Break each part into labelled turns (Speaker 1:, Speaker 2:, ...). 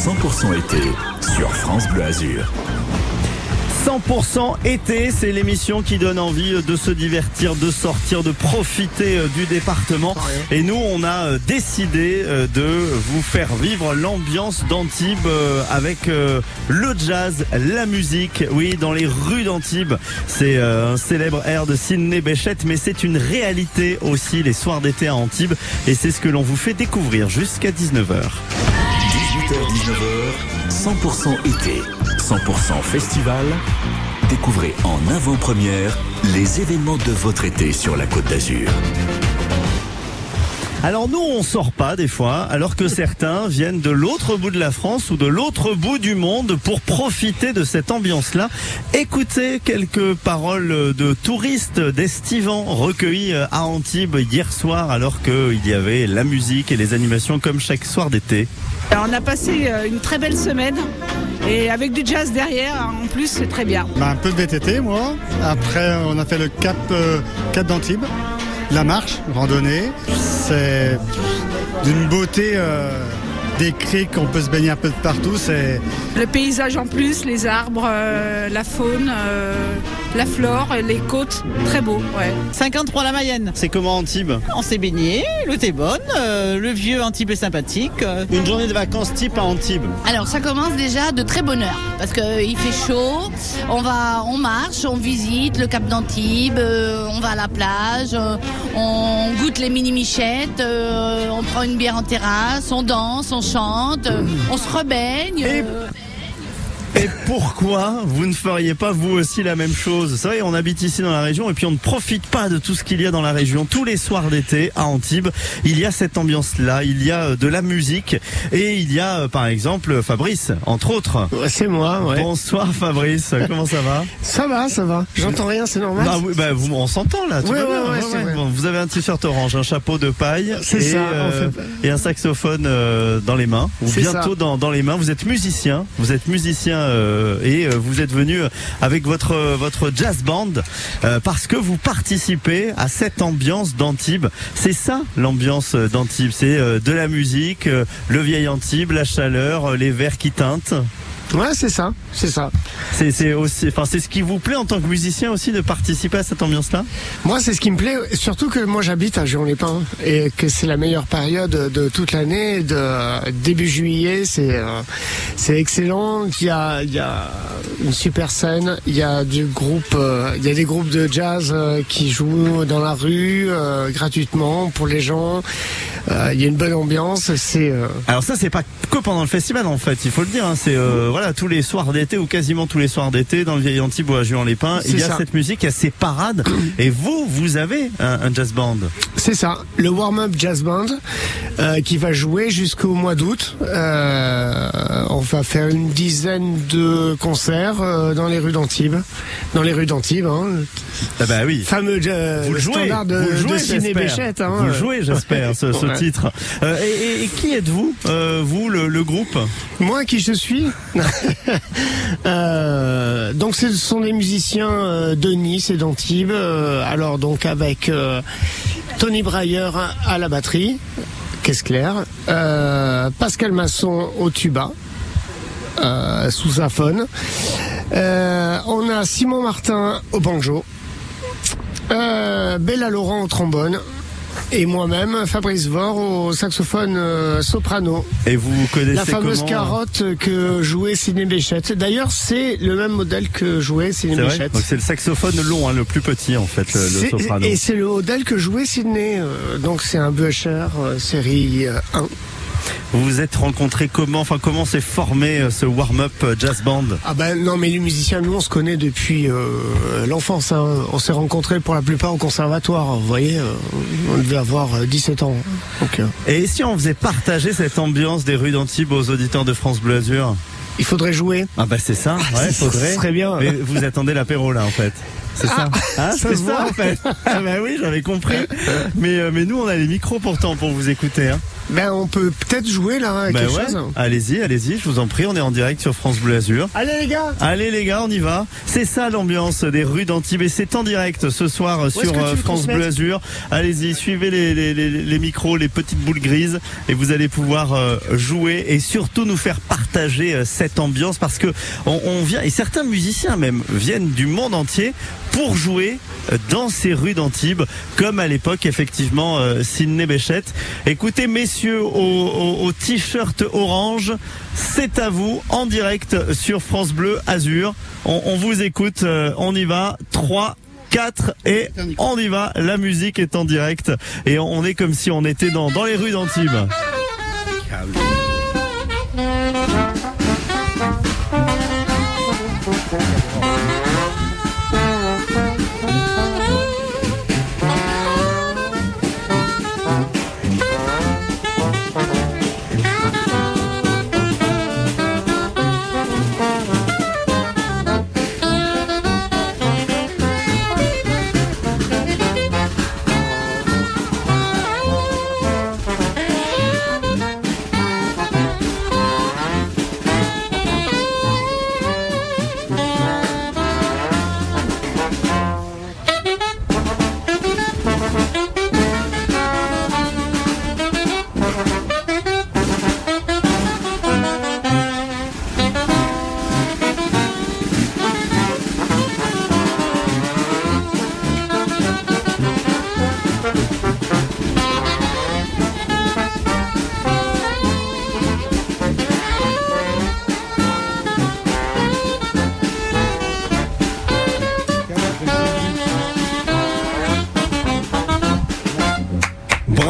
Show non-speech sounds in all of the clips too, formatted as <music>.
Speaker 1: 100% été sur France Bleu Azur.
Speaker 2: 100% été, c'est l'émission qui donne envie de se divertir, de sortir, de profiter euh, du département. Et nous, on a euh, décidé euh, de vous faire vivre l'ambiance d'Antibes avec le jazz, la musique. Oui, dans les rues d'Antibes, c'est un célèbre air de Sidney Béchette, mais c'est une réalité aussi les soirs d'été à Antibes. Et c'est ce que l'on vous fait découvrir jusqu'à 19h.
Speaker 1: 18h-19h, 100% été, 100% festival. Découvrez en avant-première les événements de votre été sur la Côte d'Azur.
Speaker 2: Alors nous, on sort pas des fois, alors que certains viennent de l'autre bout de la France ou de l'autre bout du monde pour profiter de cette ambiance-là. Écoutez quelques paroles de touristes d'estivants recueillis à Antibes hier soir, alors qu'il y avait la musique et les animations comme chaque soir d'été.
Speaker 3: On a passé euh, une très belle semaine et avec du jazz derrière, en plus, c'est très bien.
Speaker 4: Bah, un peu de VTT, moi. Après, on a fait le Cap, euh, Cap d'Antibes, la marche, randonnée. C'est d'une beauté. Euh, des criques, on peut se baigner un peu de partout.
Speaker 3: Le paysage en plus, les arbres, euh, la faune, euh, la flore, les côtes, très beau. Ouais.
Speaker 5: 53 la Mayenne.
Speaker 2: C'est comment Antibes?
Speaker 5: On s'est baigné, l'eau est bonne, euh, le vieux Antibes est sympathique.
Speaker 2: Une journée de vacances type à Antibes.
Speaker 6: Alors ça commence déjà de très bonne heure parce qu'il fait chaud. On va, on marche, on visite le Cap d'Antibes, on va à la plage, on goûte les mini michettes, on prend une bière en terrasse, on danse, on chante, on se rebaigne.
Speaker 2: Et pourquoi vous ne feriez pas vous aussi la même chose? C'est vrai, on habite ici dans la région et puis on ne profite pas de tout ce qu'il y a dans la région. Tous les soirs d'été à Antibes, il y a cette ambiance-là, il y a euh, de la musique et il y a euh, par exemple Fabrice, entre autres.
Speaker 7: c'est moi, ouais.
Speaker 2: Bonsoir Fabrice, comment ça va?
Speaker 7: Ça va, ça va. J'entends rien, c'est normal.
Speaker 2: Bah, oui, bah, vous, on s'entend là.
Speaker 7: Tout ouais,
Speaker 2: bon, vous avez un t-shirt orange, un chapeau de paille
Speaker 7: et, ça,
Speaker 2: euh, et un saxophone euh, dans les mains, ou bientôt dans, dans, les mains. Vous êtes musicien, vous êtes musicien et euh, vous êtes venu avec votre votre jazz band euh, parce que vous participez à cette ambiance d'Antibes. C'est ça l'ambiance d'Antibes, c'est de la musique, le vieil Antibes, la chaleur, les verres qui teintent.
Speaker 7: Ouais, c'est ça, c'est ça.
Speaker 2: C'est aussi, enfin, c'est ce qui vous plaît en tant que musicien aussi de participer à cette ambiance-là?
Speaker 7: Moi, c'est ce qui me plaît, surtout que moi j'habite à Giron-les-Pins et que c'est la meilleure période de toute l'année, de début juillet, c'est euh, c'est excellent. Il y a il y a une super scène, il y a du groupe, euh, il y a des groupes de jazz euh, qui jouent dans la rue gratuitement pour les gens. Il y a une bonne ambiance. C'est
Speaker 2: alors ça, c'est pas que pendant le festival en fait, il faut le dire. Hein, c'est voilà, tous les soirs d'été ou quasiment tous les soirs d'été dans le vieil Antibes ou à Juan-les-Pins, il y a cette musique, il y a ces parades. et vous, vous avez un, jazz band.
Speaker 7: C'est ça, le warm-up jazz band euh, qui va jouer jusqu'au mois d'août. Euh, on va faire une dizaine de concerts euh, dans les rues d'Antibes, dans les rues d'Antibes. Hein.
Speaker 2: Ah bah oui.
Speaker 7: Fameux
Speaker 2: vous le jouez,
Speaker 7: standard de,
Speaker 2: vous
Speaker 7: jouez, Ciné Béchette. Hein.
Speaker 2: Vous le jouez, j'espère, ce, ce titre. Et, qui êtes-vous, vous, le, groupe
Speaker 7: Moi, qui je suis <laughs> euh, donc ce sont des musiciens euh, de Nice et d'Antibes. Euh, alors donc avec Tony Breyer à la batterie, qu'est-ce clair, Pascal Masson au tuba. sous saphone. on a Simon Martin au banjo, Bella Laurent au trombone, et moi-même, Fabrice Vore au saxophone euh, soprano.
Speaker 2: Et vous connaissez
Speaker 7: La fameuse
Speaker 2: comment...
Speaker 7: carotte que jouait Sidney Béchette. D'ailleurs, c'est le même modèle que jouait Sidney Béchette.
Speaker 2: Donc c'est le saxophone long, hein, le plus petit en fait, le, le soprano.
Speaker 7: Et c'est le modèle que jouait Sidney. Euh, donc c'est un Buescher euh, série 1.
Speaker 2: Vous vous êtes rencontrés comment Enfin, comment s'est formé euh, ce warm-up euh, jazz band?
Speaker 7: Ah ben non, mais les musiciens, nous, on se connaît depuis euh, l'enfance. Hein. On s'est rencontrés pour la plupart au conservatoire. Vous voyez, on devait avoir 17 ans. Donc,
Speaker 2: Et si on faisait partager cette ambiance des rues d'Antibes aux auditeurs de France Bleu Azur?
Speaker 7: Il faudrait jouer.
Speaker 2: Ah bah c'est ça. Ouais, <laughs> faudrait.
Speaker 7: Très bien.
Speaker 2: Mais vous attendez l'apéro là, en fait. C'est ça.
Speaker 7: Ah,
Speaker 2: c'est ça, en fait. Ah bah oui, j'avais compris. <laughs> Mais, mais nous, on a les micros pourtant pour vous écouter. Hein.
Speaker 7: Ben, on peut peut-être jouer là,
Speaker 2: Bah
Speaker 7: quelque
Speaker 2: ouais.
Speaker 7: chose.
Speaker 2: Allez-y, allez-y, je vous en prie, on est en direct sur France Bleu Azur.
Speaker 7: Allez les gars
Speaker 2: Allez les gars, on y va. C'est ça l'ambiance des rues d'Antibes et c'est en direct ce soir sur euh, France Bleu Azur. Allez-y, suivez les, les, les, les micros, les petites boules grises et vous allez pouvoir euh, jouer et surtout nous faire partager euh, cette ambiance parce que on, on vient et certains musiciens même viennent du monde entier pour jouer euh, dans ces rues d'Antibes comme à l'époque effectivement euh, Sidney Béchette. Écoutez messieurs au, au- au t-shirt orange, c'est à vous en direct sur France Bleu Azur. On, on vous écoute, euh, on y va. 3 4 et on y va. La musique est en direct et on, on est comme si on était dans, dans les rues d'Antibes.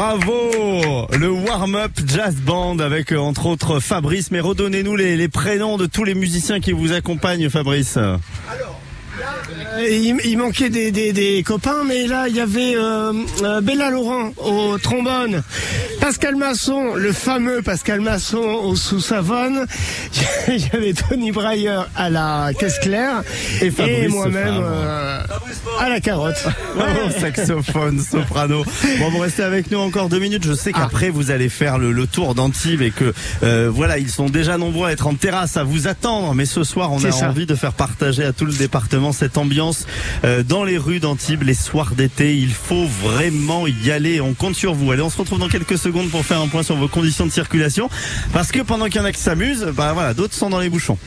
Speaker 2: Bravo Le warm-up jazz band avec euh, entre autres Fabrice. Mais redonnez-nous les, prénoms de tous les musiciens qui vous accompagnent, Fabrice.
Speaker 7: Euh, Il, manquait des, copains, mais là il y avait euh, Bella Laurent au trombone, Pascal Masson, le fameux Pascal Masson au sous-savonne, <laughs> il y avait Tony Breyer à la caisse claire
Speaker 2: Et Fabrice
Speaker 7: moi-même euh, à la carotte.
Speaker 2: Oh, <laughs> saxophone, soprano. Bon, vous restez avec nous encore deux minutes. Je sais qu'après vous allez faire le, le tour d'Antibes et que euh, voilà, ils sont déjà nombreux à être en terrasse à vous attendre. Mais ce soir, on a
Speaker 7: ça.
Speaker 2: envie de faire partager à tout le département cette ambiance euh, dans les rues d'Antibes les soirs d'été. Il faut vraiment y aller. On compte sur vous. Allez, on se retrouve dans quelques secondes pour faire un point sur vos conditions de circulation. Parce que pendant qu'il y en a qui s'amusent, bah voilà, d'autres sont dans les bouchons.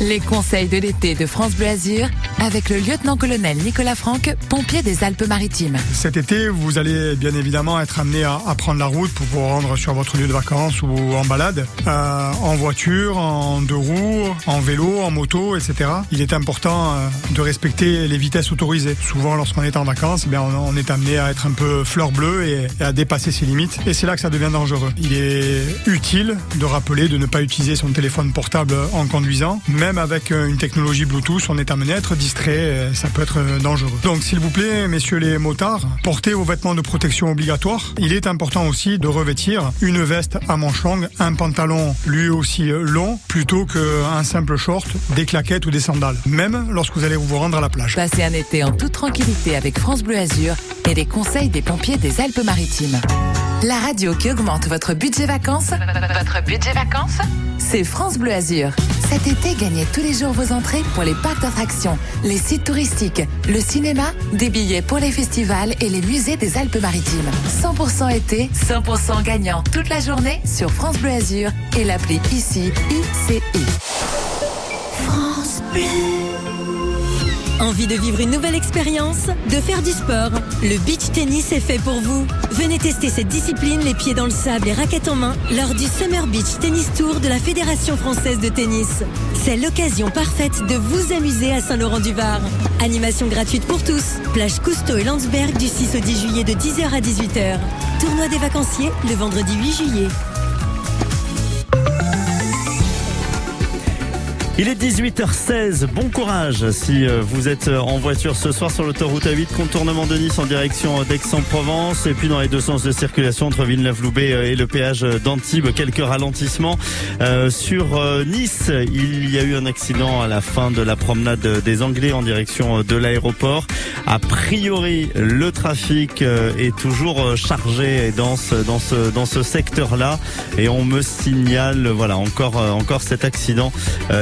Speaker 8: Les conseils de l'été de France Bleu Azur avec le lieutenant-colonel Nicolas Franck, pompier des Alpes-Maritimes.
Speaker 9: Cet été, vous allez bien évidemment être amené à, prendre la route pour vous rendre sur votre lieu de vacances ou en balade, euh, en voiture, en deux roues, en vélo, en moto, etc. Il est important euh, de respecter les vitesses autorisées. Souvent, lorsqu'on est en vacances, eh bien, on, est amené à être un peu fleur bleue et à dépasser ses limites. Et c'est là que ça devient dangereux. Il est utile de rappeler de ne pas utiliser son téléphone portable en conduisant. Même avec euh, une technologie Bluetooth, on est amené à être distrait. euh, Ça peut être euh, dangereux. Donc, s'il vous plaît, messieurs les motards, portez vos vêtements de protection obligatoires. Il est important aussi de revêtir une veste à manches longues, un pantalon lui aussi long, plutôt qu'un simple short, des claquettes ou des sandales. Même lorsque vous allez vous rendre à la plage.
Speaker 8: Passez un été en toute tranquillité avec France Bleu Azur et les conseils des pompiers des Alpes-Maritimes. La radio qui augmente votre budget vacances. Votre budget vacances C'est France Bleu Azur. Cet été, gagnez tous les jours vos entrées pour les parcs d'attractions, les sites touristiques, le cinéma, des billets pour les festivals et les musées des Alpes-Maritimes. 100% été, 100% gagnant toute la journée sur France Bleu Azur et l'appli ICI ICI.
Speaker 10: France Bleu. Envie de vivre une nouvelle expérience De faire du sport Le beach tennis est fait pour vous. Venez tester cette discipline les pieds dans le sable et raquettes en main lors du Summer Beach Tennis Tour de la Fédération française de tennis. C'est l'occasion parfaite de vous amuser à Saint-Laurent-du-Var. Animation gratuite pour tous. Plage Cousteau et Landsberg du 6 au 10 juillet de 10h à 18h. Tournoi des vacanciers le vendredi 8 juillet.
Speaker 2: Il est 18h16. Bon courage si euh, vous êtes euh, en voiture ce soir sur l'autoroute A8, contournement de Nice en direction d'Aix-en-Provence et puis dans les deux sens de circulation entre Villeneuve-Loubet euh, et le péage d'Antibes. Quelques ralentissements sur Nice. Il y a eu un accident à la fin de la promenade des Anglais en direction de l'aéroport. A priori, le trafic est toujours chargé et dense dans ce dans ce secteur-là et on me signale voilà encore encore cet accident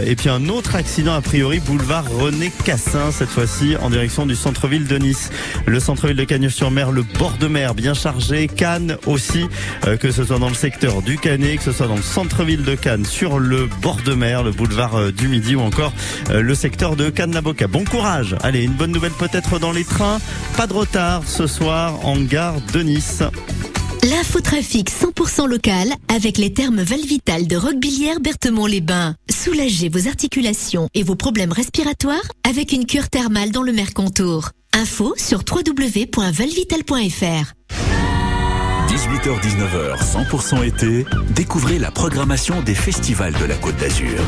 Speaker 2: et puis un autre accident a priori boulevard René Cassin cette fois-ci en direction du centre-ville de Nice. Le centre-ville de Cagnes-sur-Mer, le bord de mer bien chargé, Cannes aussi, euh, que ce soit dans le secteur du Canet, que ce soit dans le centre-ville de Cannes, sur le bord de mer, le boulevard euh, du Midi ou encore euh, le secteur de Cannes-la-Boca. Bon courage. Allez, une bonne nouvelle peut-être dans les trains. Pas de retard ce soir en gare de Nice.
Speaker 10: L'infotrafic 100% local avec les termes Valvital de Roquebillière Berthemont-les-Bains. Soulagez vos articulations et vos problèmes respiratoires avec une cure thermale dans le Mercontour. Info sur www.valvital.fr.
Speaker 1: 18h-19h, 100% été, découvrez la programmation des festivals de la Côte d'Azur.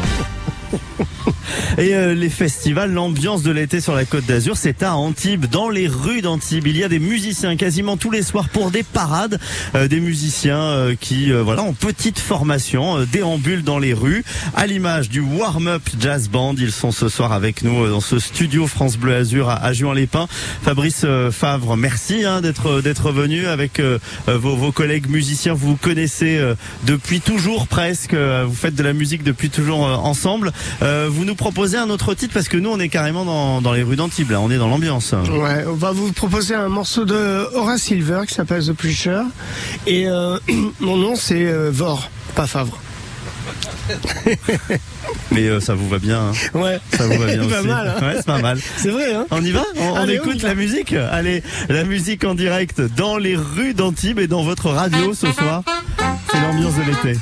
Speaker 1: <laughs>
Speaker 2: Et euh, les festivals, l'ambiance de l'été sur la Côte d'Azur, c'est à Antibes, dans les rues d'Antibes. Il y a des musiciens quasiment tous les soirs pour des parades, euh, des musiciens euh, qui, voilà, en petite formation, déambulent dans les rues, à l'image du warm-up jazz band. Ils sont ce soir avec nous dans ce studio France Bleu Azur à, à Juan-les-Pins. Fabrice Favre, merci hein, d'être d'être venu avec vos, vos, collègues musiciens. Vous vous connaissez depuis toujours presque. vous faites de la musique depuis toujours ensemble. Vous nous proposer un autre titre parce que nous on est carrément dans, dans les rues d'Antibes, on est dans l'ambiance.
Speaker 7: Ouais, on va vous proposer un morceau de Horace Silver qui s'appelle The Preacher et euh, <clears throat> mon nom c'est euh, Vor, pas Favre. <laughs>
Speaker 2: Mais euh, ça vous va bien. Hein.
Speaker 7: Ouais.
Speaker 2: Ça vous va bien <laughs>
Speaker 7: aussi.
Speaker 2: Mal,
Speaker 7: hein.
Speaker 2: Ouais, c'est pas mal. <laughs>
Speaker 7: C'est vrai. Hein
Speaker 2: on y va? On, écoute la musique Allez, la musique en direct dans les rues d'Antibes et dans votre radio ce soir. C'est l'ambiance de l'été.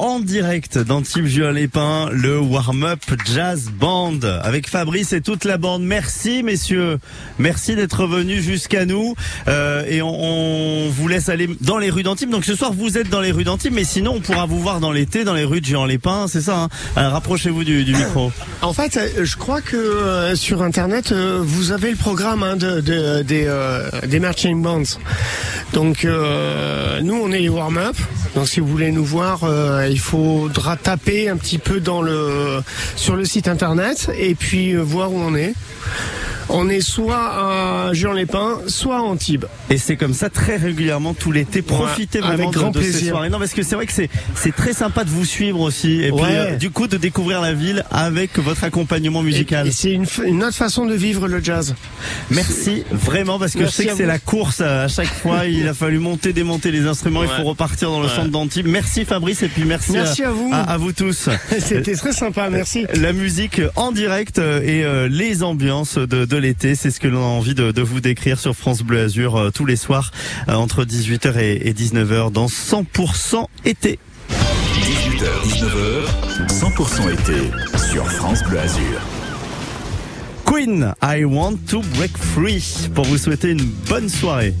Speaker 2: En direct d'Antibes Juin Lépin, le warm-up jazz band avec Fabrice et toute la bande. Merci messieurs, merci d'être venus jusqu'à nous euh, et on, vous laisse aller dans les rues d'Antibes. Donc ce soir vous êtes dans les rues d'Antibes, mais sinon on pourra vous voir dans l'été dans les rues de Juan Lépin, c'est ça. Hein Rapprochez-vous du, micro.
Speaker 7: En fait, euh, je crois que euh, sur internet euh, vous avez le programme hein, de, de, des des marching bands. Donc nous on est les warm-up. Donc si vous voulez nous voir, euh, il faudra taper un petit peu sur le site internet et puis euh, voir où on est. On est soit à Jean-les-Pins, soit à Antibes.
Speaker 2: Et c'est comme ça très régulièrement tout l'été. Profitez vraiment
Speaker 7: avec grand
Speaker 2: de,
Speaker 7: plaisir.
Speaker 2: ces soirées. Non, parce que c'est vrai que c'est très sympa de vous suivre aussi. Et puis
Speaker 7: Ouais.
Speaker 2: euh, du coup de découvrir la ville avec votre accompagnement musical.
Speaker 7: Et, et c'est une, autre façon de vivre le jazz.
Speaker 2: Merci vraiment parce que
Speaker 7: Merci
Speaker 2: je sais que c'est la course euh, à chaque fois. <laughs> Il a fallu monter, démonter les instruments. Il faut repartir dans le centre d'Antibes. Merci Fabrice et puis merci,
Speaker 7: Merci à vous.
Speaker 2: à, vous tous. <laughs>
Speaker 7: C'était très sympa, merci.
Speaker 2: La musique en direct euh, et euh, les ambiances de, de l'été. C'est ce que l'on a envie de, vous décrire sur France Bleu Azur euh, tous les soirs euh, entre 18h et, et 19h dans 100% été.
Speaker 11: 18h, 19h, 100% été sur France Bleu Azur.
Speaker 12: Queen, I want to break free pour vous souhaiter une bonne soirée.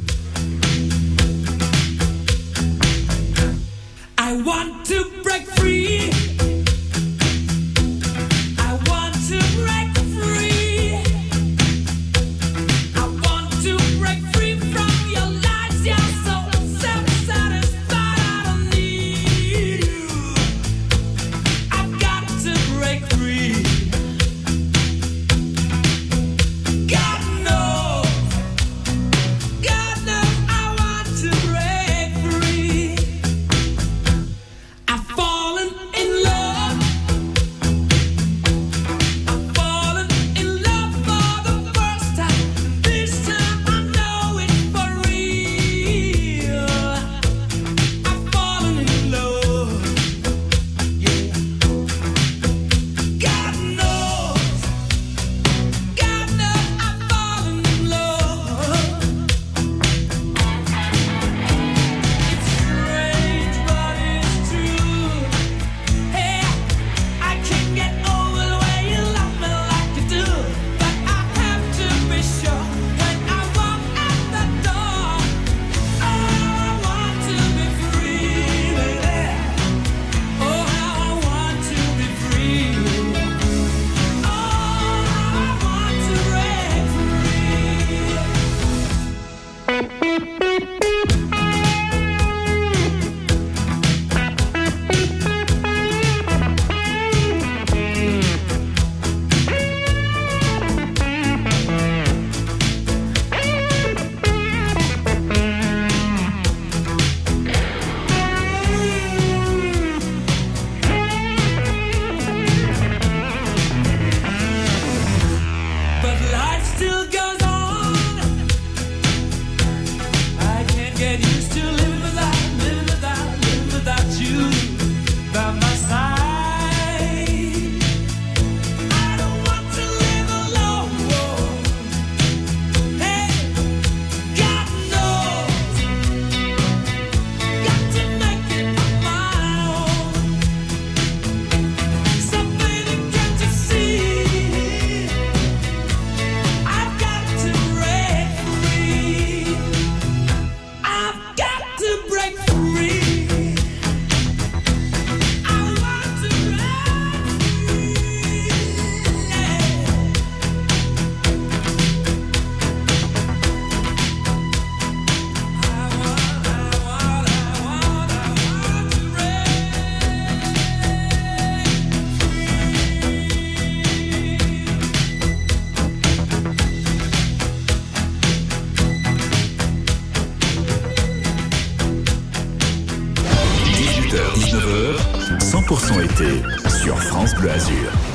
Speaker 11: 100% été sur France Bleu Azur.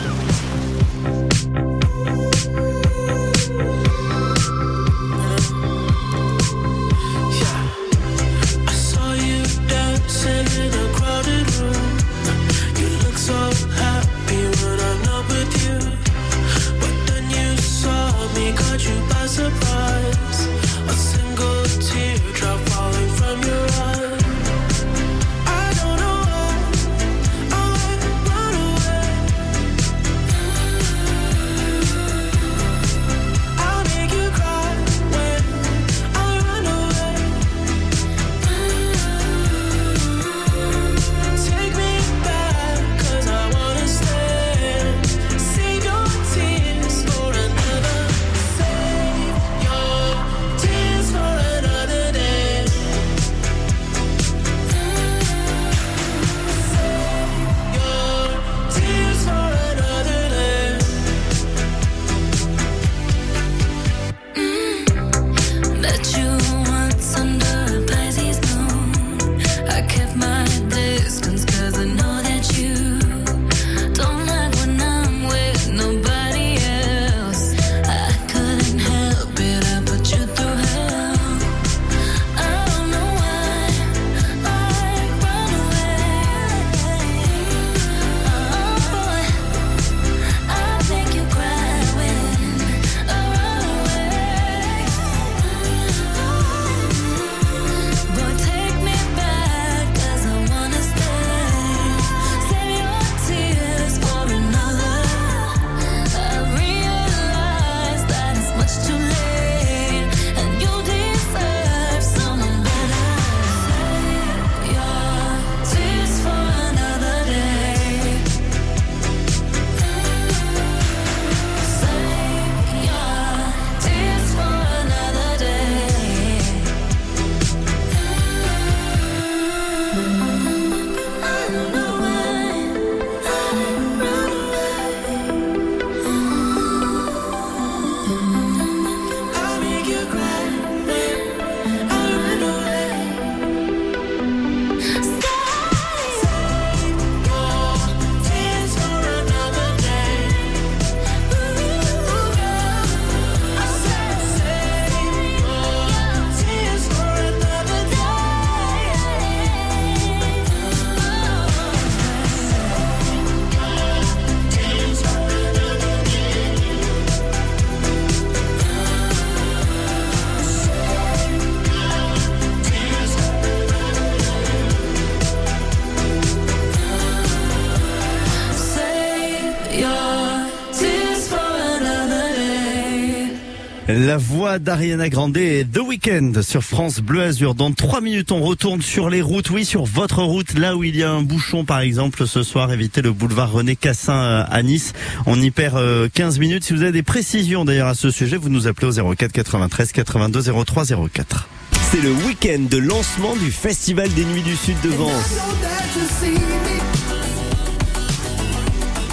Speaker 2: La voix d'Ariana Grande et The Weeknd sur France Bleu Azur. Dans trois minutes, on retourne sur les routes. Oui, sur votre route, là où il y a un bouchon, par exemple, ce soir, évitez le boulevard René Cassin euh, à Nice. On y perd euh, 15 minutes. Si vous avez des précisions d'ailleurs à ce sujet, vous nous appelez au 04 93 82 03 04.
Speaker 13: C'est le week-end de lancement du Festival des Nuits du Sud de Vence.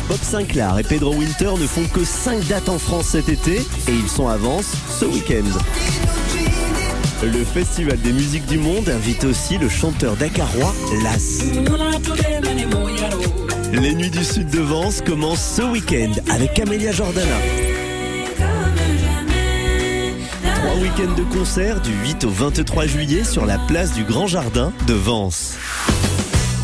Speaker 13: Bob Sinclair et Pedro Winter ne font que 5 dates en France cet été et ils sont à Vence ce week-end. Le Festival des musiques du monde invite aussi le chanteur dakarois Las. Les Nuits du Sud de Vence commencent ce week-end avec Camélia Jordana. Trois week-ends de concerts du 8 au 23 juillet sur la place du Grand Jardin de Vence.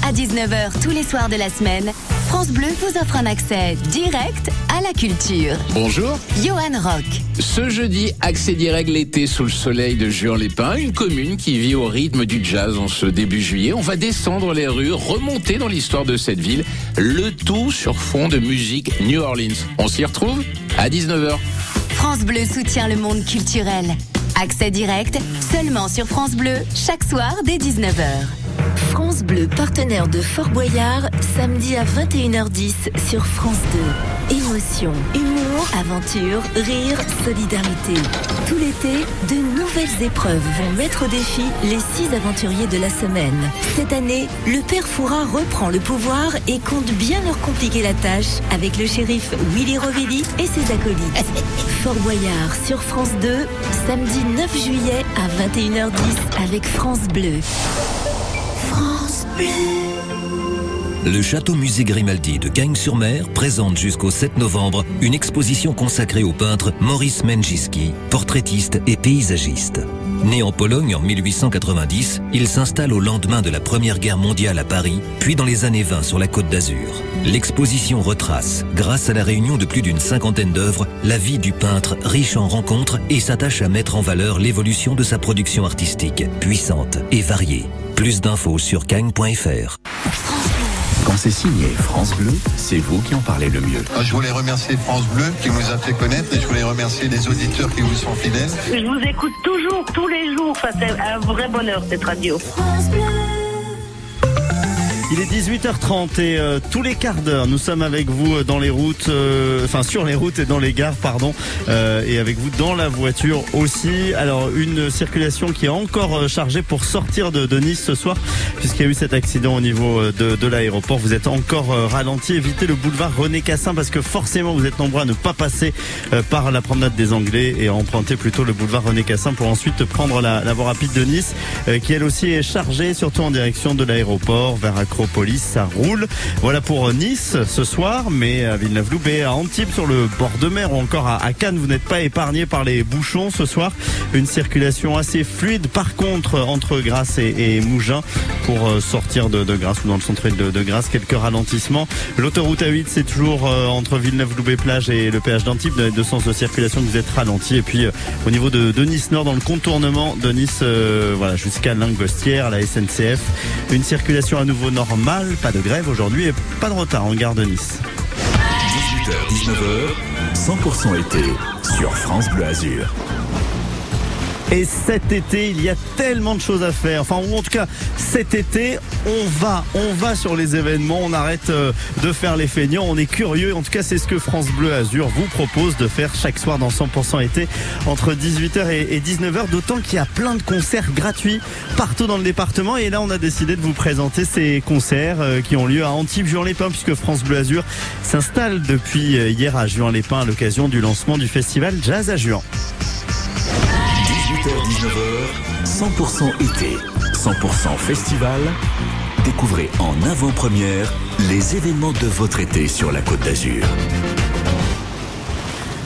Speaker 14: À 19h tous les soirs de la semaine, France Bleu vous offre un accès direct à la culture.
Speaker 15: Bonjour.
Speaker 14: Johan Rock.
Speaker 15: Ce jeudi, accès direct l'été sous le soleil de Juan-les-Pins, une commune qui vit au rythme du jazz en ce début juillet. On va descendre les rues, remonter dans l'histoire de cette ville, le tout sur fond de musique New Orleans. On s'y retrouve à 19h.
Speaker 14: France Bleu soutient le monde culturel. Accès direct seulement sur France Bleu chaque soir dès 19h.
Speaker 10: France Bleu, partenaire de Fort Boyard, samedi à 21h10 sur France 2. Émotion, humour, aventure, rire, solidarité. Tout l'été, de nouvelles épreuves vont mettre au défi les six aventuriers de la semaine. Cette année, le père Fouras reprend le pouvoir et compte bien leur compliquer la tâche avec le shérif Willy Rovelli et ses acolytes. <laughs> Fort Boyard sur France 2, samedi 9 juillet à 21h10 avec France Bleu.
Speaker 16: Le Château Musée Grimaldi de Cagnes-sur-Mer présente jusqu'au 7 novembre une exposition consacrée au peintre Maurice Menjiski, portraitiste et paysagiste. Né en Pologne en 1890, il s'installe au lendemain de la Première Guerre mondiale à Paris, puis dans les années 20 sur la Côte d'Azur. L'exposition retrace, grâce à la réunion de plus d'une cinquantaine d'œuvres, la vie du peintre riche en rencontres et s'attache à mettre en valeur l'évolution de sa production artistique, puissante et variée. Plus d'infos sur cagne.fr.
Speaker 1: Quand c'est signé France Bleu, c'est vous qui en parlez le mieux.
Speaker 17: Ah, Je voulais remercier France Bleu qui nous a fait connaître et je voulais remercier les auditeurs qui vous sont fidèles.
Speaker 18: Je vous écoute toujours, tous les jours. Enfin, c'est un vrai bonheur, cette radio.
Speaker 2: Il est 18h30 et euh, tous les quarts d'heure, nous sommes avec vous euh, dans les routes, euh, enfin sur les routes et dans les gares, pardon, et avec vous dans la voiture aussi. Alors une circulation qui est encore chargée pour sortir de, Nice ce soir, puisqu'il y a eu cet accident au niveau de, l'aéroport. Vous êtes encore ralenti. Évitez le boulevard René Cassin parce que forcément vous êtes nombreux à ne pas passer par la promenade des Anglais et à emprunter plutôt le boulevard René Cassin pour ensuite prendre la, la voie rapide de Nice, qui elle aussi est chargée, surtout en direction de l'aéroport vers Acropolis. Ça roule. Voilà pour euh, Nice ce soir, mais à Villeneuve-Loubet, à Antibes sur le bord de mer ou encore à, Cannes, vous n'êtes pas épargné par les bouchons ce soir. Une circulation assez fluide. Par contre, entre Grasse et, et Mougins, pour euh, sortir de, Grasse ou dans le centre de, de Grasse, quelques ralentissements. L'autoroute A8, c'est toujours euh, entre Villeneuve-Loubet-Plage et le péage d'Antibes, dans les deux sens de circulation vous êtes ralenti. Et puis euh, au niveau de, Nice Nord, dans le contournement de Nice, euh, voilà, jusqu'à Lingostière, la SNCF, une circulation à nouveau normale, pas de grève aujourd'hui et pas de retard en gare de Nice.
Speaker 1: 18h, 19h, 100% été sur France Bleu Azur.
Speaker 2: Et cet été, il y a tellement de choses à faire. Enfin, en tout cas, cet été, on va, on va sur les événements. On arrête euh, de faire les feignants. On est curieux. En tout cas, c'est ce que France Bleu Azur vous propose de faire chaque soir dans 100% été entre 18h et 19h. D'autant qu'il y a plein de concerts gratuits partout dans le département. Et là, on a décidé de vous présenter ces concerts euh, qui ont lieu à Antibes, Juan-les-Pins, puisque France Bleu Azur s'installe depuis euh, hier à Juan-les-Pins à l'occasion du lancement du festival Jazz à Juan.
Speaker 1: 18h, 19h, 100% été, 100% festival. Découvrez en avant-première les événements de votre été sur la Côte d'Azur.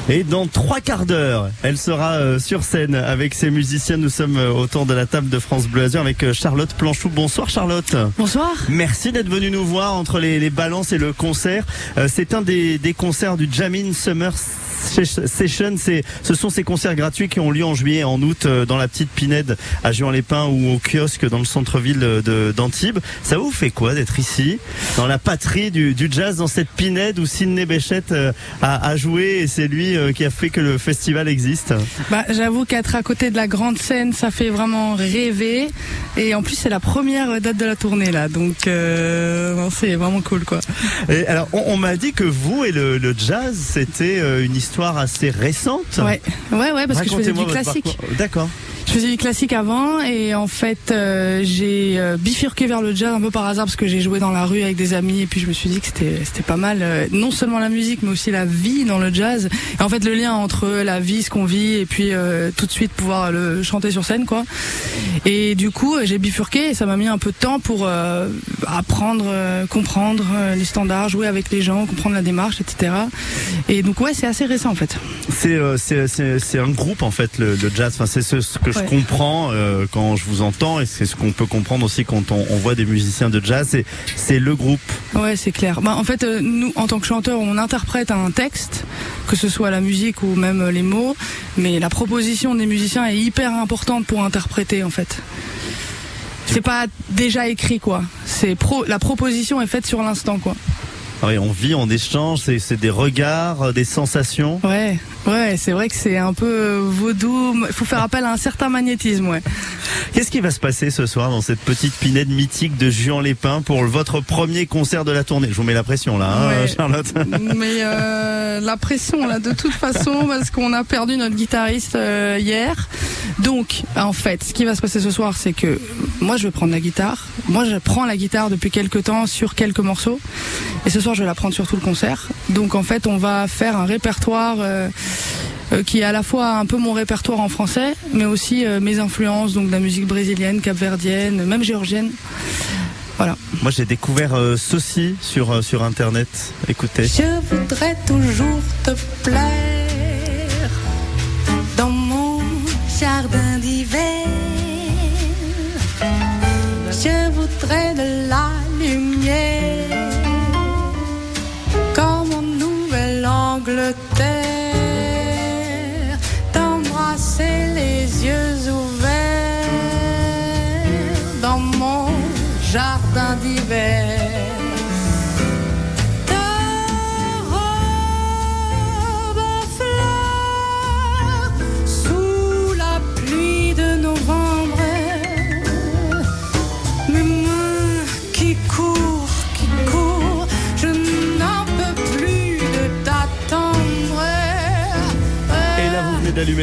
Speaker 2: Et dans trois quarts d'heure, elle sera euh, sur scène avec ses musiciens. Nous sommes euh, autour de la table de France Bleu Azur avec euh, Charlotte Planchou. Bonsoir Charlotte.
Speaker 19: Bonsoir.
Speaker 2: Merci d'être venue nous voir entre les, les balances et le concert. C'est un des, des concerts du Jamin Summer Session. C'est, ce sont ces concerts gratuits qui ont lieu en juillet et en août dans la petite Pinède à Juan-les-Pins ou au kiosque dans le centre-ville de, d'Antibes. Ça vous fait quoi d'être ici, dans la patrie du, du jazz, dans cette Pinède où Sidney Béchette a, a joué et c'est lui euh, qui a fait que le festival existe
Speaker 19: Bah, j'avoue qu'être à côté de la grande scène, ça fait vraiment rêver. Et en plus, c'est la première date de la tournée là, donc euh, c'est vraiment cool quoi.
Speaker 2: Et alors, on, on m'a dit que vous et le, le jazz, c'était euh, une histoire assez récente.
Speaker 19: Ouais, ouais, ouais, parce que je faisais du classique.
Speaker 2: D'accord.
Speaker 19: Je faisais du classique avant et en fait euh, j'ai euh, bifurqué vers le jazz un peu par hasard parce que j'ai joué dans la rue avec des amis et puis je me suis dit que c'était c'était pas mal euh, non seulement la musique mais aussi la vie dans le jazz. Et en fait le lien entre la vie ce qu'on vit et puis tout de suite pouvoir le chanter sur scène quoi. Et du coup j'ai bifurqué et ça m'a mis un peu de temps pour apprendre comprendre les standards jouer avec les gens comprendre la démarche etc et donc ouais c'est assez récent en fait.
Speaker 2: C'est c'est un groupe en fait le, jazz. Enfin c'est ce, que
Speaker 19: Ouais.
Speaker 2: comprends euh, quand je vous entends et c'est ce qu'on peut comprendre aussi quand on, on voit des musiciens de jazz. C'est le groupe.
Speaker 19: Ouais, c'est clair. Bah, en fait, euh, nous, en tant que chanteurs, on interprète un texte, que ce soit la musique ou même euh, les mots, mais la proposition des musiciens est hyper importante pour interpréter, en fait. C'est pas déjà écrit, quoi. C'est pro, la proposition est faite sur l'instant, quoi.
Speaker 2: Ah oui, on vit, on échange. C'est c'est des regards, euh, des sensations.
Speaker 19: Ouais, ouais, c'est vrai que c'est un peu vaudou. Il faut faire appel à un certain magnétisme, ouais.
Speaker 2: Qu'est-ce qui va se passer ce soir dans cette petite pinette mythique de Juan Lépin pour votre premier concert de la tournée? Je vous mets la pression là, hein. Charlotte. <laughs>
Speaker 19: Mais euh, la pression là de toute façon parce qu'on a perdu notre guitariste euh, hier. Donc en fait, ce qui va se passer ce soir, c'est que moi je vais prendre la guitare. Moi je prends la guitare depuis quelques temps sur quelques morceaux. Et ce soir je vais la prendre sur tout le concert. Donc en fait on va faire un répertoire. euh, euh, qui est à la fois un peu mon répertoire en français, mais aussi euh, mes influences, donc de la musique brésilienne, capverdienne, même géorgienne. Voilà.
Speaker 2: Moi j'ai découvert euh, ceci sur euh, sur internet. Écoutez.
Speaker 19: Je voudrais toujours te plaire dans mon jardin d'hiver. Je voudrais de la lumière T'embrasser les yeux ouverts dans mon jardin d'hiver.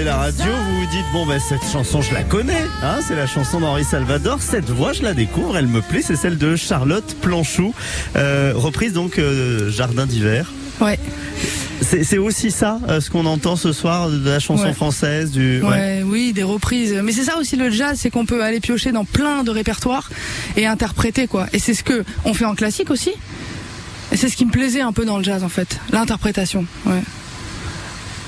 Speaker 19: La
Speaker 2: radio, vous vous dites bon ben cette chanson je la connais, hein, c'est la chanson d'Henri Salvador. Cette voix je la découvre, elle me plaît, c'est celle de Charlotte Planchou, euh, reprise donc euh, Jardin d'hiver.
Speaker 19: Ouais.
Speaker 2: C'est aussi ça, euh, ce qu'on entend ce soir de la chanson
Speaker 19: Ouais.
Speaker 2: française du.
Speaker 19: Ouais, oui, des reprises. Mais c'est ça aussi le jazz, c'est qu'on peut aller piocher dans plein de répertoires et interpréter quoi. Et c'est ce que on fait en classique aussi. Et c'est ce qui me plaisait un peu dans le jazz en fait, l'interprétation. Ouais.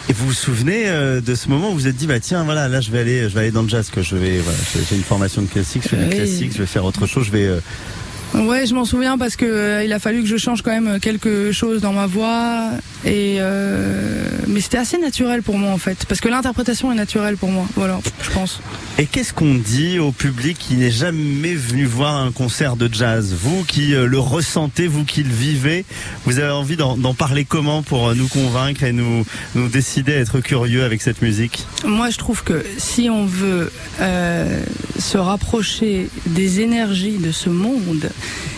Speaker 2: Et vous vous souvenez euh, de ce moment où vous vous êtes dit bah tiens voilà là je vais aller je vais aller dans le jazz que je vais voilà j'ai- une formation de classique je fais du
Speaker 19: Oui.
Speaker 2: classique je vais faire autre chose je vais euh,
Speaker 19: Ouais, je m'en souviens parce que euh, il a fallu que je change quand même quelque chose dans ma voix et euh, mais c'était assez naturel pour moi en fait parce que l'interprétation est naturelle pour moi. Voilà, je pense.
Speaker 2: Et qu'est-ce qu'on dit au public qui n'est jamais venu voir un concert de jazz? Vous qui euh, le ressentez, vous qui le vivez, vous avez envie d'en parler comment pour euh, nous convaincre et nous, nous décider à être curieux avec cette musique?
Speaker 19: Moi, je trouve que si on veut euh, se rapprocher des énergies de ce monde,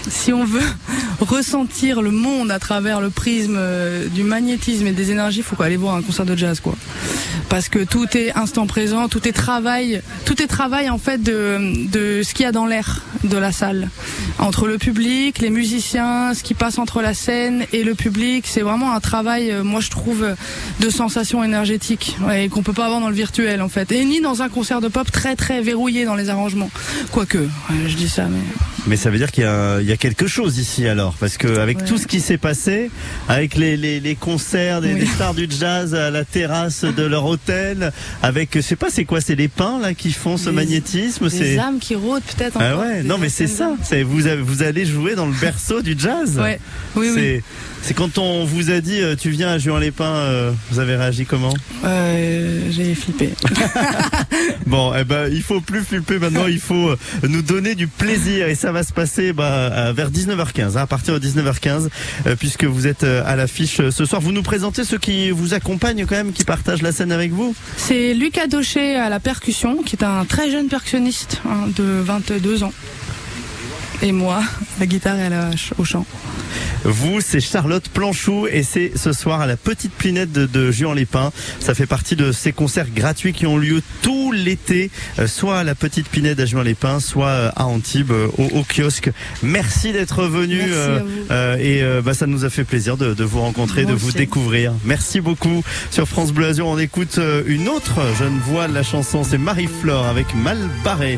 Speaker 19: si on veut <laughs> ressentir le monde à travers le prisme du magnétisme et des énergies, il faut aller voir un concert de jazz, quoi. Parce que tout est instant présent, tout est travail, tout est travail en fait de, de ce qu'il y a dans l'air de la salle, entre le public, les musiciens, ce qui passe entre la scène et le public. C'est vraiment un travail, euh, moi je trouve, de sensation énergétique ouais, qu'on peut pas avoir dans le virtuel en fait, et ni dans un concert de pop très très verrouillé dans les arrangements. Quoique, je dis ça, mais
Speaker 2: Mais ça veut dire qu'il y, a- il y a quelque chose ici alors, parce que avec
Speaker 19: Ouais.
Speaker 2: tout ce qui s'est passé, avec les, les, les concerts des,
Speaker 19: Oui.
Speaker 2: des stars du jazz à la terrasse de leur hôtel, avec je sais pas c'est quoi, c'est les pins là qui font ce magnétisme,
Speaker 19: des
Speaker 2: c'est
Speaker 19: âmes qui rôdent peut-être.
Speaker 2: ah ouais, non mais c'est ça. Vous, vous allez jouer dans le berceau du jazz.
Speaker 19: Ouais. Oui, oui.
Speaker 2: C'est quand on vous a dit euh, tu viens à Juan-les-Pins, euh, vous avez réagi comment
Speaker 19: Euh, J'ai flippé. <laughs>
Speaker 2: Bon, eh ben, il faut plus flipper maintenant, il faut nous donner du plaisir et ça va se passer bah, vers 19h15, hein, à partir de 19h15, euh, puisque vous êtes à l'affiche ce soir. Vous nous présentez ceux qui vous accompagnent quand même, qui partagent la scène avec vous?
Speaker 19: C'est Lucas Daucher à la percussion, qui est un très jeune percussionniste hein, de 22 ans. Et moi, la guitare et la au chant.
Speaker 2: Vous, c'est Charlotte Planchou et c'est ce soir à la Petite Plinette de, de Juan-les-Pins. Ça fait partie de ces concerts gratuits qui ont lieu tout l'été, euh, soit à la Petite Pinède à Juan-les-Pins, soit euh, à Antibes euh, au, au kiosque. Merci d'être venu
Speaker 19: Merci
Speaker 2: euh, et euh, bah, ça nous a fait plaisir de, de vous rencontrer,
Speaker 19: Moi
Speaker 2: de vous découvrir. Merci beaucoup. Sur France Bleu Azur, on écoute une autre jeune voix de la chanson, c'est Marie-Flore avec Mal barré.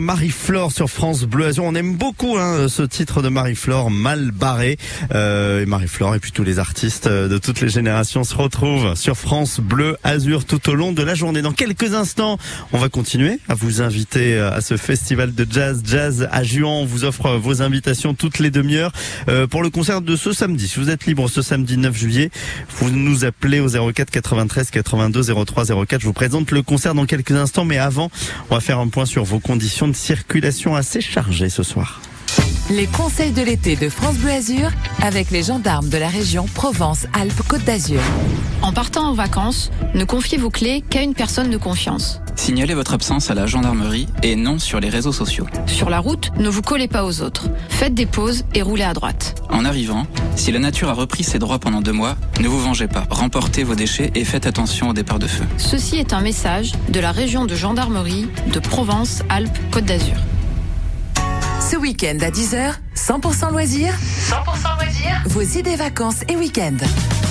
Speaker 2: Marie-Flore sur France Bleu Azur. On aime beaucoup hein, ce titre de Marie-Flore, mal barré. Euh, et Marie-Flore et puis tous les artistes euh, de toutes les générations se retrouvent sur France Bleu Azur tout au long de la journée. Dans quelques instants, on va continuer à vous inviter euh, à ce festival de jazz, jazz à Juan. On vous offre vos invitations toutes les demi-heures euh, pour le concert de ce samedi. Si vous êtes libre ce samedi 9 juillet, vous nous appelez au 04 93 82 03 04. Je vous présente le concert dans quelques instants, mais avant, on va faire un point sur vos conditions circulation assez chargées ce soir.
Speaker 8: Les conseils de l'été de France Bleu Azur avec les gendarmes de la région Provence-Alpes-Côte d'Azur.
Speaker 20: En partant en vacances, ne confiez vos clés qu'à une personne de confiance.
Speaker 21: Signalez votre absence à la gendarmerie et non sur les réseaux sociaux.
Speaker 20: Sur la route, ne vous collez pas aux autres. Faites des pauses et roulez à droite.
Speaker 21: En arrivant, si la nature a repris ses droits pendant deux mois, ne vous vengez pas. Remportez vos déchets et faites attention au départ de feu.
Speaker 20: Ceci est un message de la région de gendarmerie de Provence-Alpes-Côte d'Azur.
Speaker 8: Ce week-end à 10h, 100% loisirs
Speaker 22: 100% loisirs
Speaker 8: Vos idées vacances et week-end.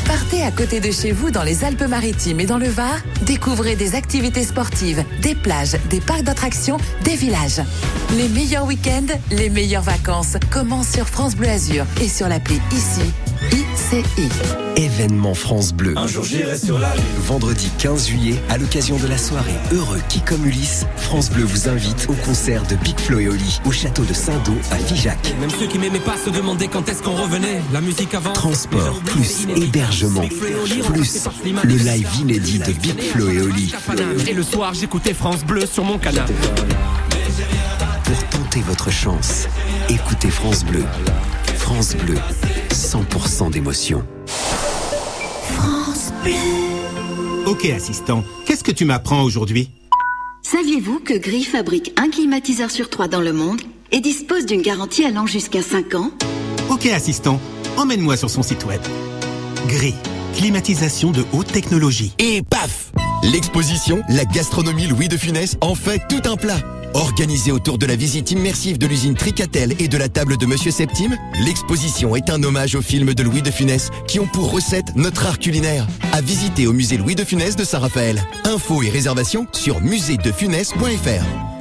Speaker 8: Partez à côté de chez vous dans les Alpes-Maritimes et dans le Var. Découvrez des activités sportives, des plages, des parcs d'attractions, des villages. Les meilleurs week-ends, les meilleures vacances. commence sur France Bleu Azur et sur l'appli ICI. ICI.
Speaker 23: Événement France Bleu.
Speaker 1: Un jour j'irai sur la lune.
Speaker 23: Vendredi 15 juillet, à l'occasion de la soirée Heureux qui comme Ulysse, France Bleu vous invite au concert de Big Flo et Oli au château de Saint-Do à Figeac.
Speaker 22: Même ceux qui m'aimaient pas se demandaient quand est-ce qu'on revenait. La musique avant.
Speaker 23: Transport, plus hébergement, plus le live inédit de Big Flo et Oli.
Speaker 22: Et le soir, j'écoutais France Bleu sur mon canapé.
Speaker 23: Pour tenter votre chance, écoutez France Bleu. France Bleu, 100% d'émotion.
Speaker 24: France Bleu. Ok, assistant, qu'est-ce que tu m'apprends aujourd'hui?
Speaker 25: Saviez-vous que Gris fabrique un climatiseur sur trois dans le monde et dispose d'une garantie allant jusqu'à 5 ans?
Speaker 24: Ok, assistant, emmène-moi sur son site web. Gris, climatisation de haute technologie.
Speaker 26: Et paf L'exposition La gastronomie Louis de Funès en fait tout un plat. Organisée autour de la visite immersive de l'usine Tricatel et de la table de Monsieur Septime, l'exposition est un hommage aux films de Louis de Funès qui ont pour recette notre art culinaire. À visiter au musée Louis de Funès de Saint-Raphaël. Infos et réservations sur muséedefunès.fr.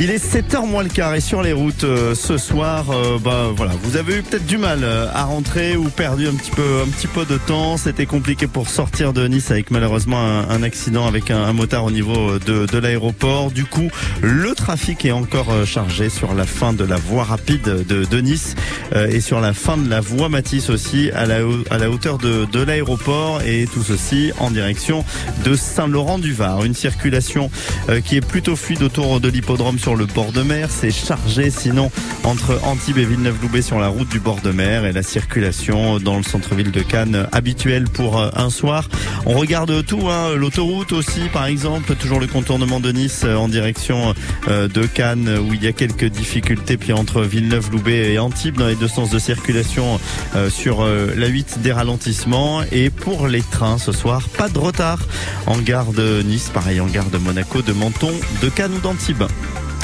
Speaker 2: Il est 7h moins le quart et sur les routes euh, ce soir, euh, bah voilà, vous avez eu peut-être du mal euh, à rentrer ou perdu un petit peu un petit peu de temps. C'était compliqué pour sortir de Nice avec malheureusement un, accident avec un, motard au niveau de, de l'aéroport. Du coup, le trafic est encore euh, chargé sur la fin de la voie rapide de, de Nice euh, et sur la fin de la voie Matisse aussi à la, à la hauteur de, de l'aéroport et tout ceci en direction de Saint-Laurent-du-Var. Une circulation euh, qui est plutôt fluide autour de l'hippodrome sur le bord de mer. C'est chargé sinon entre Antibes et Villeneuve-Loubet sur la route du bord de mer et la circulation dans le centre-ville de Cannes habituelle pour euh, un soir. On regarde tout, hein, l'autoroute aussi par exemple, toujours le contournement de Nice euh, en direction euh, de Cannes où il y a quelques difficultés puis entre Villeneuve-Loubet et Antibes dans les deux sens de circulation sur la 8 des ralentissements et pour les trains ce soir pas de retard en gare de Nice, pareil en gare de Monaco, de Menton, de Cannes ou d'Antibes.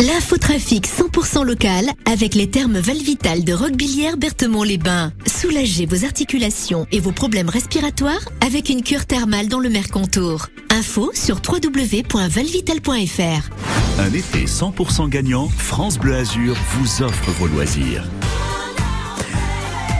Speaker 27: L'infotrafic 100% local avec les thermes Valvital de Roquebillière Berthemont-les-Bains. Soulagez vos articulations et vos problèmes respiratoires avec une cure thermale dans le Mercantour. Info sur www.valvital.fr.
Speaker 1: Un été 100% gagnant, France Bleu Azur vous offre vos loisirs.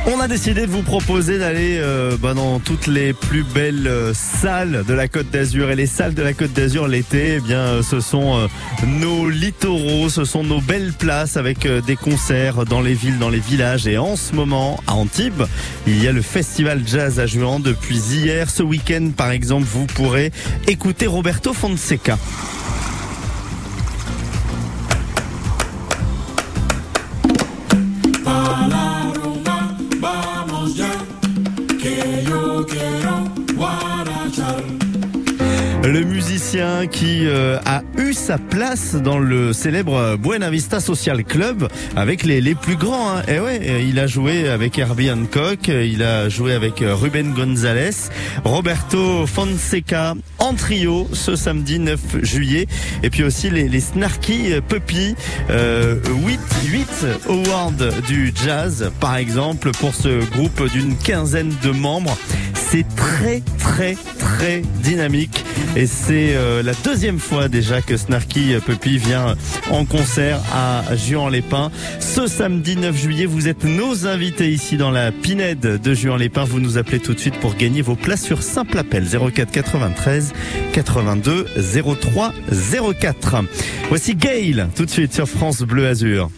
Speaker 2: On a décidé de vous proposer d'aller euh, bah, dans toutes les plus belles euh, salles de la Côte d'Azur. Et les salles de la Côte d'Azur l'été, eh bien, euh, ce sont nos littoraux, ce sont nos belles places avec des concerts dans les villes, dans les villages. Et en ce moment, à Antibes, il y a le festival jazz à Juan depuis hier. Ce week-end, par exemple, vous pourrez écouter Roberto Fonseca. Qui euh, a eu sa place dans le célèbre Buena Vista Social Club avec les, les plus grands. Hein. Et ouais, euh, il a joué avec Herbie Hancock, euh, il a joué avec Ruben Gonzalez, Roberto Fonseca en trio ce samedi 9 juillet. Et puis aussi les, les Snarky Puppy, euh, 8, 8 awards du jazz par exemple pour ce groupe d'une quinzaine de membres. C'est très très très dynamique et c'est euh, la deuxième fois déjà que Snarky Puppy vient en concert à Juan-les-Pins. Ce samedi 9 juillet, vous êtes nos invités ici dans la Pinède de Juan-les-Pins. Vous nous appelez tout de suite pour gagner vos places sur simple appel 04 93 82 03 04. Voici Gail tout de suite sur France Bleu Azur.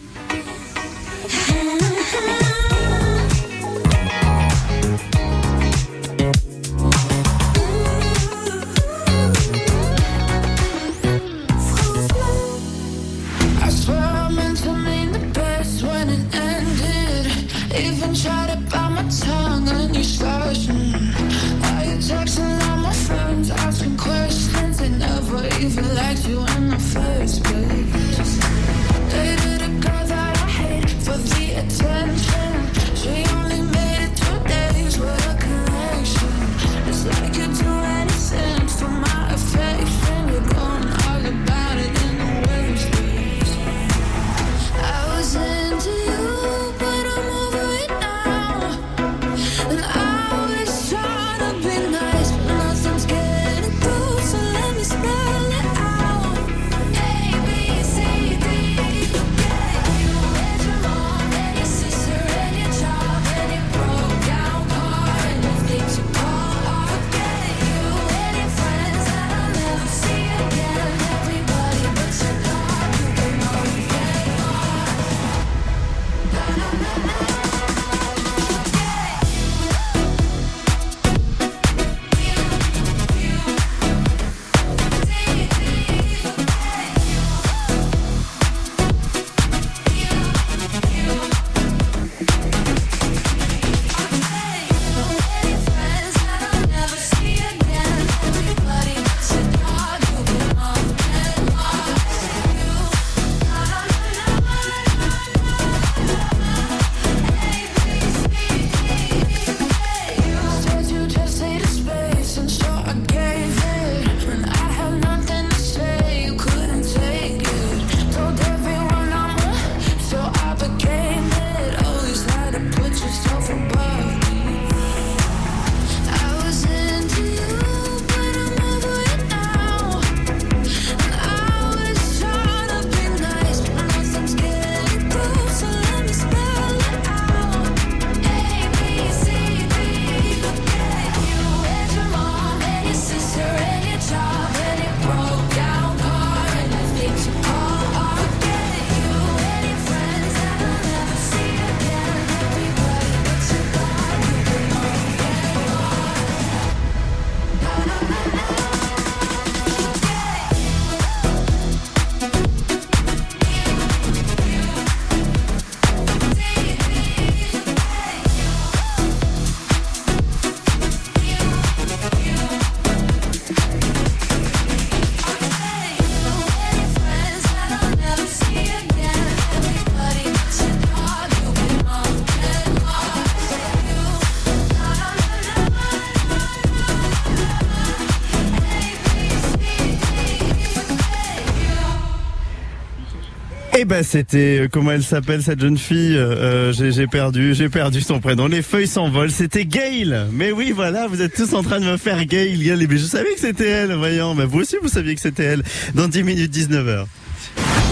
Speaker 2: C'était euh, comment elle s'appelle cette jeune fille euh, euh, J'ai perdu, j'ai perdu son prénom. Les feuilles s'envolent. C'était Gail. Mais oui, voilà, vous êtes tous en train de me faire Gail. Gail. Mais je savais que c'était elle. Voyons, mais vous aussi vous saviez que c'était elle. Dans 10 minutes 19h.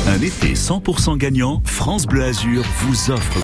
Speaker 1: Un été 100% gagnant, France Bleu Azur vous offre